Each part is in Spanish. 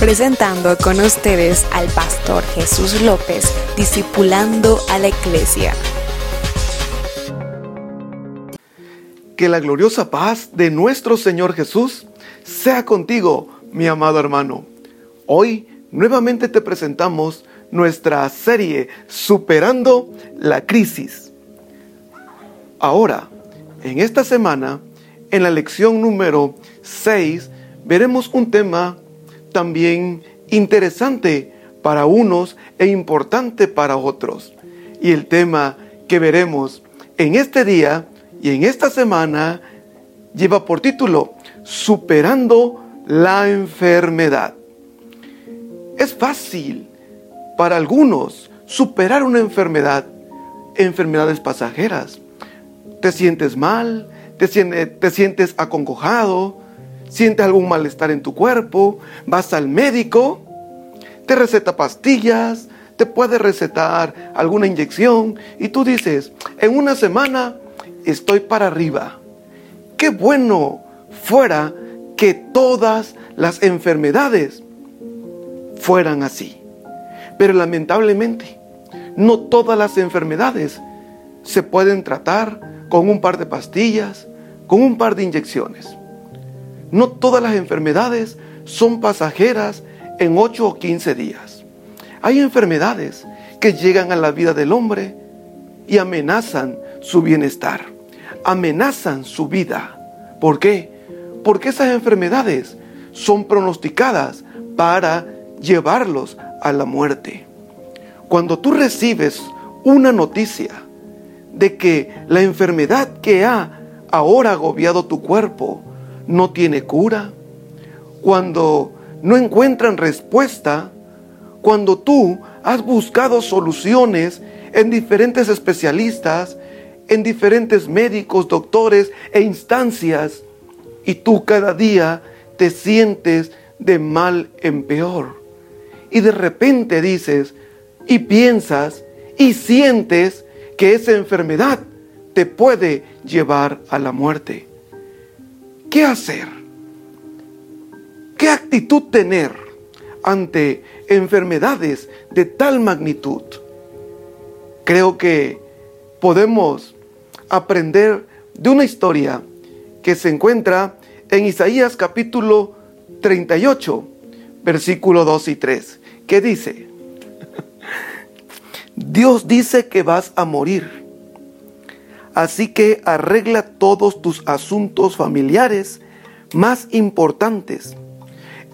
presentando con ustedes al pastor Jesús López, discipulando a la iglesia. Que la gloriosa paz de nuestro Señor Jesús sea contigo, mi amado hermano. Hoy nuevamente te presentamos nuestra serie Superando la Crisis. Ahora, en esta semana, en la lección número 6, veremos un tema también interesante para unos e importante para otros. Y el tema que veremos en este día y en esta semana lleva por título Superando la enfermedad. Es fácil para algunos superar una enfermedad, enfermedades pasajeras. Te sientes mal, te, te sientes acongojado, sientes algún malestar en tu cuerpo, vas al médico, te receta pastillas, te puede recetar alguna inyección y tú dices, en una semana estoy para arriba. Qué bueno fuera que todas las enfermedades fueran así. Pero lamentablemente, no todas las enfermedades se pueden tratar con un par de pastillas, con un par de inyecciones. No todas las enfermedades son pasajeras en 8 o 15 días. Hay enfermedades que llegan a la vida del hombre y amenazan su bienestar, amenazan su vida. ¿Por qué? Porque esas enfermedades son pronosticadas para llevarlos a la muerte. Cuando tú recibes una noticia de que la enfermedad que ha ahora agobiado tu cuerpo no tiene cura, cuando no encuentran respuesta, cuando tú has buscado soluciones en diferentes especialistas, en diferentes médicos, doctores e instancias, y tú cada día te sientes de mal en peor. Y de repente dices y piensas y sientes que esa enfermedad te puede llevar a la muerte. ¿Qué hacer? ¿Qué actitud tener ante enfermedades de tal magnitud? Creo que podemos aprender de una historia que se encuentra en Isaías capítulo 38, versículo 2 y 3, que dice, Dios dice que vas a morir Así que arregla todos tus asuntos familiares más importantes.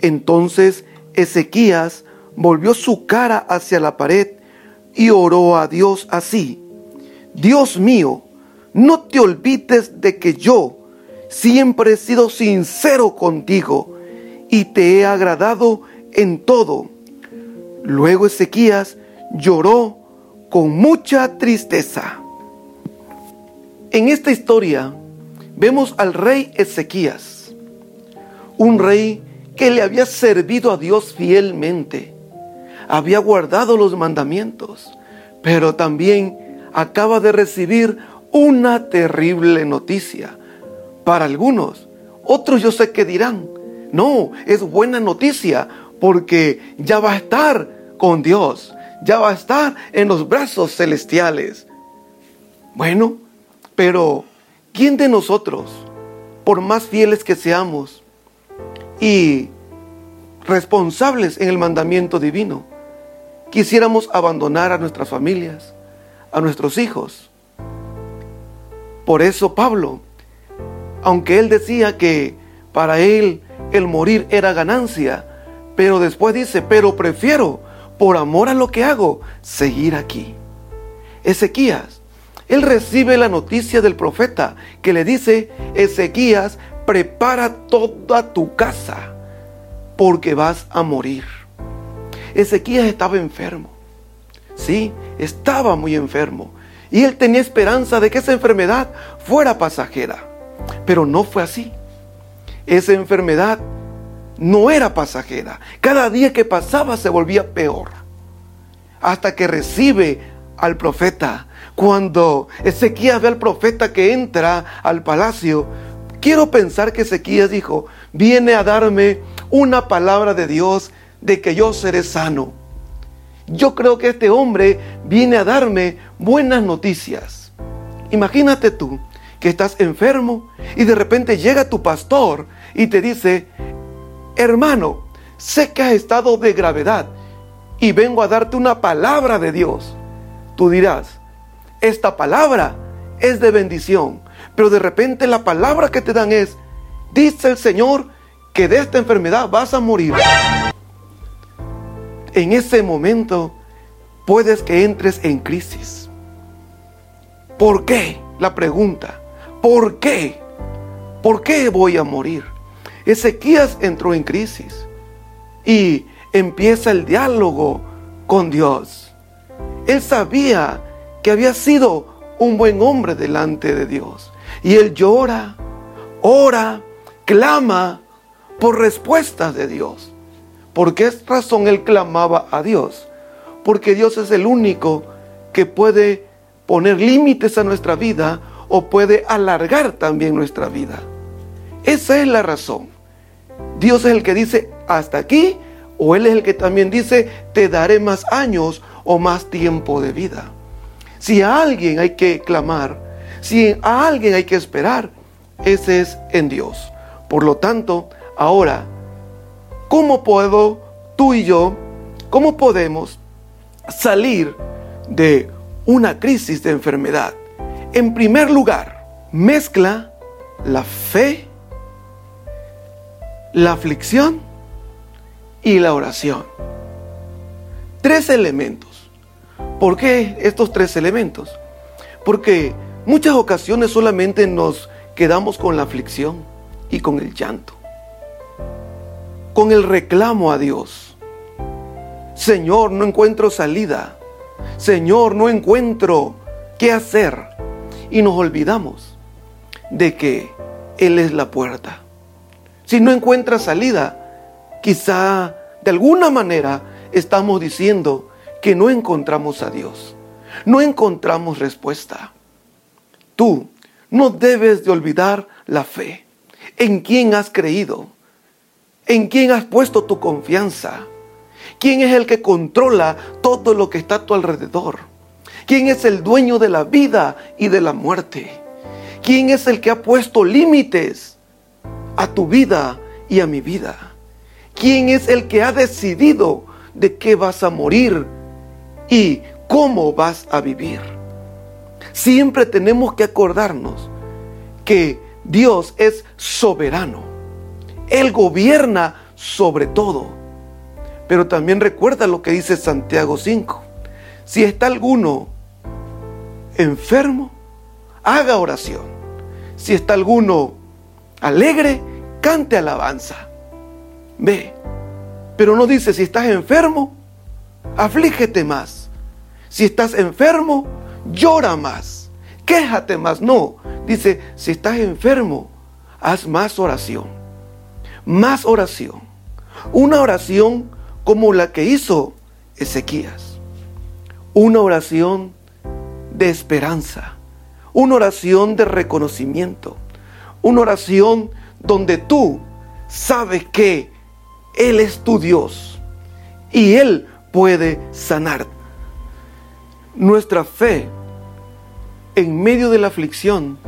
Entonces Ezequías volvió su cara hacia la pared y oró a Dios así. Dios mío, no te olvides de que yo siempre he sido sincero contigo y te he agradado en todo. Luego Ezequías lloró con mucha tristeza. En esta historia vemos al rey Ezequías, un rey que le había servido a Dios fielmente, había guardado los mandamientos, pero también acaba de recibir una terrible noticia. Para algunos, otros yo sé que dirán, no, es buena noticia porque ya va a estar con Dios, ya va a estar en los brazos celestiales. Bueno, pero, ¿quién de nosotros, por más fieles que seamos y responsables en el mandamiento divino, quisiéramos abandonar a nuestras familias, a nuestros hijos? Por eso Pablo, aunque él decía que para él el morir era ganancia, pero después dice, pero prefiero, por amor a lo que hago, seguir aquí. Ezequías él recibe la noticia del profeta que le dice, Ezequías, prepara toda tu casa porque vas a morir. Ezequías estaba enfermo. Sí, estaba muy enfermo. Y él tenía esperanza de que esa enfermedad fuera pasajera. Pero no fue así. Esa enfermedad no era pasajera. Cada día que pasaba se volvía peor. Hasta que recibe al profeta cuando Ezequías ve al profeta que entra al palacio, quiero pensar que Ezequías dijo, viene a darme una palabra de Dios de que yo seré sano. Yo creo que este hombre viene a darme buenas noticias. Imagínate tú que estás enfermo y de repente llega tu pastor y te dice, hermano, sé que has estado de gravedad y vengo a darte una palabra de Dios. Tú dirás, esta palabra es de bendición, pero de repente la palabra que te dan es, dice el Señor que de esta enfermedad vas a morir. En ese momento puedes que entres en crisis. ¿Por qué? La pregunta, ¿por qué? ¿Por qué voy a morir? Ezequías entró en crisis y empieza el diálogo con Dios. Él sabía que había sido un buen hombre delante de Dios. Y él llora, ora, clama por respuestas de Dios. ¿Por qué razón él clamaba a Dios? Porque Dios es el único que puede poner límites a nuestra vida o puede alargar también nuestra vida. Esa es la razón. Dios es el que dice hasta aquí o Él es el que también dice te daré más años o más tiempo de vida. Si a alguien hay que clamar, si a alguien hay que esperar, ese es en Dios. Por lo tanto, ahora, ¿cómo puedo tú y yo, cómo podemos salir de una crisis de enfermedad? En primer lugar, mezcla la fe la aflicción y la oración. Tres elementos. ¿Por qué estos tres elementos? Porque muchas ocasiones solamente nos quedamos con la aflicción y con el llanto, con el reclamo a Dios. Señor, no encuentro salida. Señor, no encuentro qué hacer. Y nos olvidamos de que Él es la puerta si no encuentra salida, quizá de alguna manera estamos diciendo que no encontramos a Dios, no encontramos respuesta. Tú no debes de olvidar la fe, en quién has creído, en quién has puesto tu confianza, quién es el que controla todo lo que está a tu alrededor, quién es el dueño de la vida y de la muerte, quién es el que ha puesto límites a tu vida y a mi vida? ¿Quién es el que ha decidido de qué vas a morir y cómo vas a vivir? Siempre tenemos que acordarnos que Dios es soberano. Él gobierna sobre todo. Pero también recuerda lo que dice Santiago 5. Si está alguno enfermo, haga oración. Si está alguno alegre, cante alabanza. Ve, pero no dice si estás enfermo, aflígete más. Si estás enfermo, llora más. Quéjate más. No, dice, si estás enfermo, haz más oración. Más oración. Una oración como la que hizo Ezequías. Una oración de esperanza. Una oración de reconocimiento una oración donde tú sabes que Él es tu Dios y Él puede sanar. Nuestra fe en medio de la aflicción,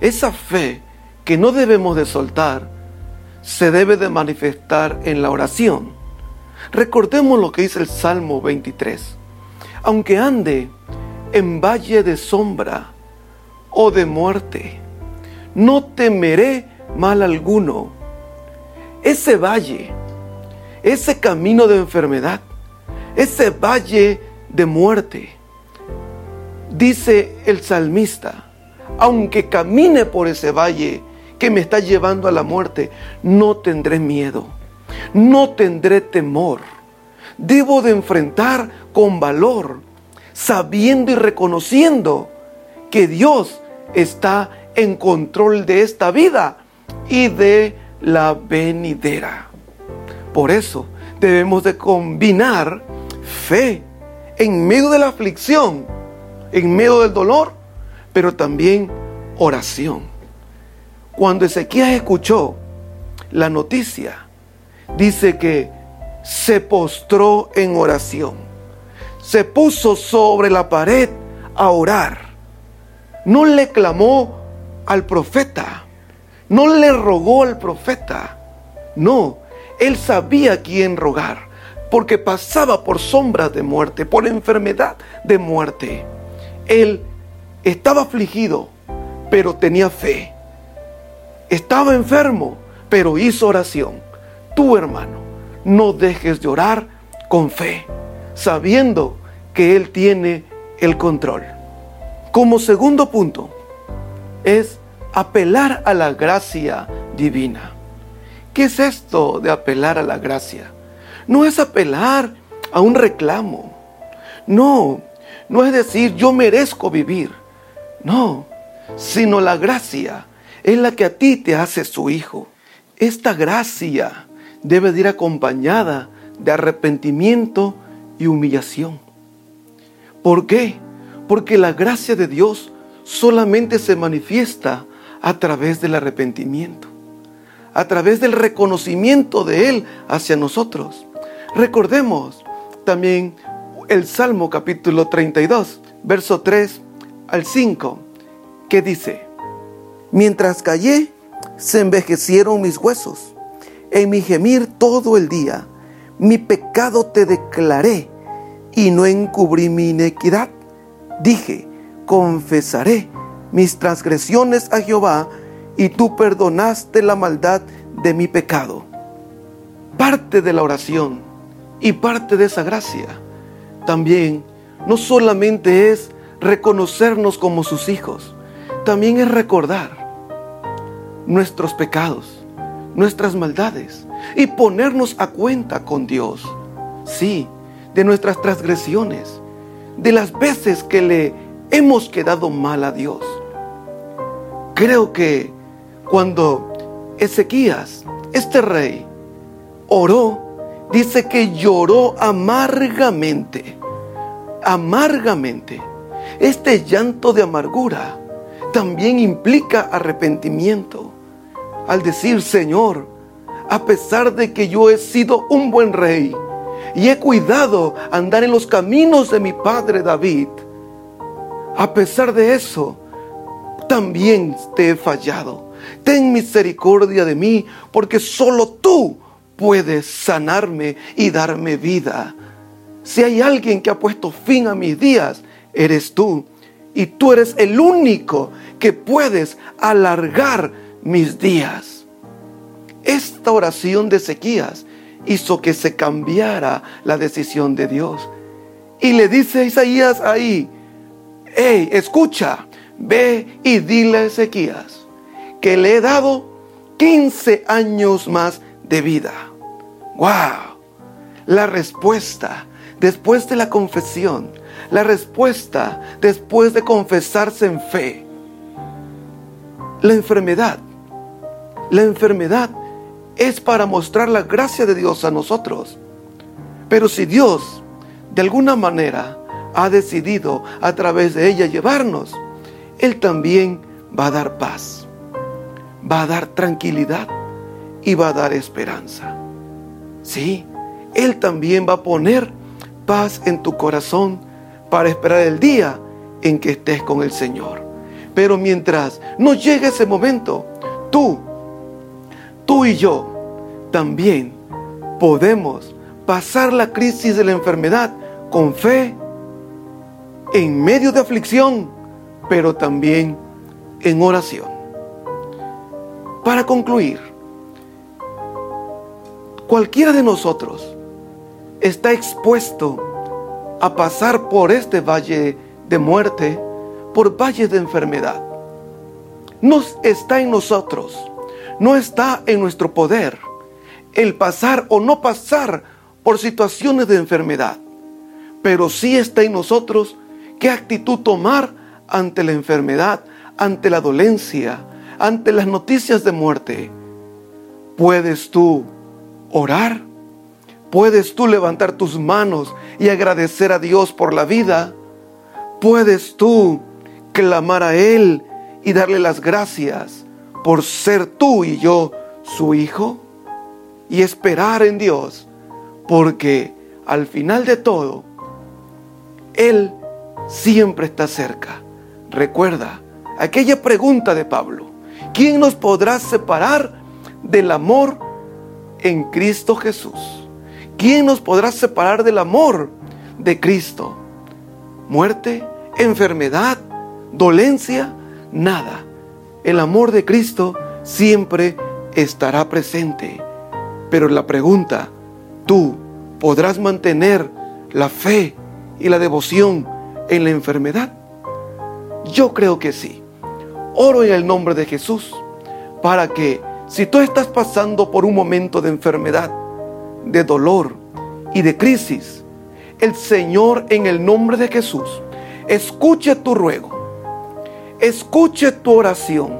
esa fe que no debemos de soltar, se debe de manifestar en la oración. Recordemos lo que dice el Salmo 23. Aunque ande en valle de sombra o de muerte, no temeré mal alguno. Ese valle, ese camino de enfermedad, ese valle de muerte, dice el salmista, aunque camine por ese valle que me está llevando a la muerte, no tendré miedo, no tendré temor. Debo de enfrentar con valor, sabiendo y reconociendo que Dios está en control de esta vida y de la venidera. Por eso debemos de combinar fe en medio de la aflicción, en medio del dolor, pero también oración. Cuando Ezequías escuchó la noticia, dice que se postró en oración. Se puso sobre la pared a orar. No le clamó al profeta. No le rogó al profeta. No, él sabía quién rogar, porque pasaba por sombras de muerte, por enfermedad de muerte. Él estaba afligido, pero tenía fe. Estaba enfermo, pero hizo oración. Tú, hermano, no dejes de orar con fe, sabiendo que Él tiene el control. Como segundo punto, es apelar a la gracia divina. ¿Qué es esto de apelar a la gracia? No es apelar a un reclamo. No, no es decir yo merezco vivir. No, sino la gracia es la que a ti te hace su hijo. Esta gracia debe de ir acompañada de arrepentimiento y humillación. ¿Por qué? Porque la gracia de Dios solamente se manifiesta a través del arrepentimiento a través del reconocimiento de Él hacia nosotros. Recordemos también el Salmo capítulo 32, verso 3 al 5, que dice, Mientras callé, se envejecieron mis huesos, en mi gemir todo el día, mi pecado te declaré y no encubrí mi iniquidad. Dije, confesaré mis transgresiones a Jehová, y tú perdonaste la maldad de mi pecado. Parte de la oración y parte de esa gracia también no solamente es reconocernos como sus hijos, también es recordar nuestros pecados, nuestras maldades y ponernos a cuenta con Dios. Sí, de nuestras transgresiones, de las veces que le hemos quedado mal a Dios. Creo que cuando Ezequías, este rey, oró, dice que lloró amargamente, amargamente. Este llanto de amargura también implica arrepentimiento. Al decir, Señor, a pesar de que yo he sido un buen rey y he cuidado andar en los caminos de mi padre David, a pesar de eso, también te he fallado ten misericordia de mí, porque solo tú puedes sanarme y darme vida. Si hay alguien que ha puesto fin a mis días, eres tú. Y tú eres el único que puedes alargar mis días. Esta oración de Ezequías hizo que se cambiara la decisión de Dios. Y le dice a Isaías ahí, hey, escucha, ve y dile a Ezequías que le he dado 15 años más de vida. ¡Wow! La respuesta después de la confesión, la respuesta después de confesarse en fe. La enfermedad, la enfermedad es para mostrar la gracia de Dios a nosotros. Pero si Dios de alguna manera ha decidido a través de ella llevarnos, Él también va a dar paz va a dar tranquilidad y va a dar esperanza. Sí, Él también va a poner paz en tu corazón para esperar el día en que estés con el Señor. Pero mientras no llegue ese momento, tú, tú y yo también podemos pasar la crisis de la enfermedad con fe, en medio de aflicción, pero también en oración. Para concluir, cualquiera de nosotros está expuesto a pasar por este valle de muerte, por valle de enfermedad. No está en nosotros, no está en nuestro poder el pasar o no pasar por situaciones de enfermedad, pero sí está en nosotros qué actitud tomar ante la enfermedad, ante la dolencia, ante las noticias de muerte, puedes tú orar, puedes tú levantar tus manos y agradecer a Dios por la vida, puedes tú clamar a Él y darle las gracias por ser tú y yo su hijo y esperar en Dios porque al final de todo, Él siempre está cerca. Recuerda aquella pregunta de Pablo, ¿quién nos podrá separar del amor en Cristo Jesús? ¿Quién nos podrá separar del amor de Cristo? ¿Muerte? ¿Enfermedad? ¿Dolencia? Nada. El amor de Cristo siempre estará presente. Pero la pregunta, ¿tú podrás mantener la fe y la devoción en la enfermedad? Yo creo que sí. Oro en el nombre de Jesús para que si tú estás pasando por un momento de enfermedad, de dolor y de crisis, el Señor en el nombre de Jesús escuche tu ruego, escuche tu oración,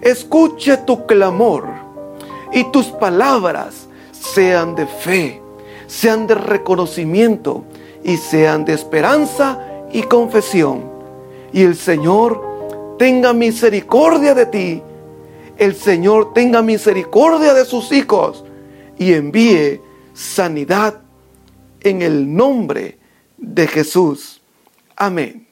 escuche tu clamor y tus palabras sean de fe, sean de reconocimiento y sean de esperanza y confesión. Y el Señor tenga misericordia de ti, el Señor tenga misericordia de sus hijos y envíe sanidad en el nombre de Jesús. Amén.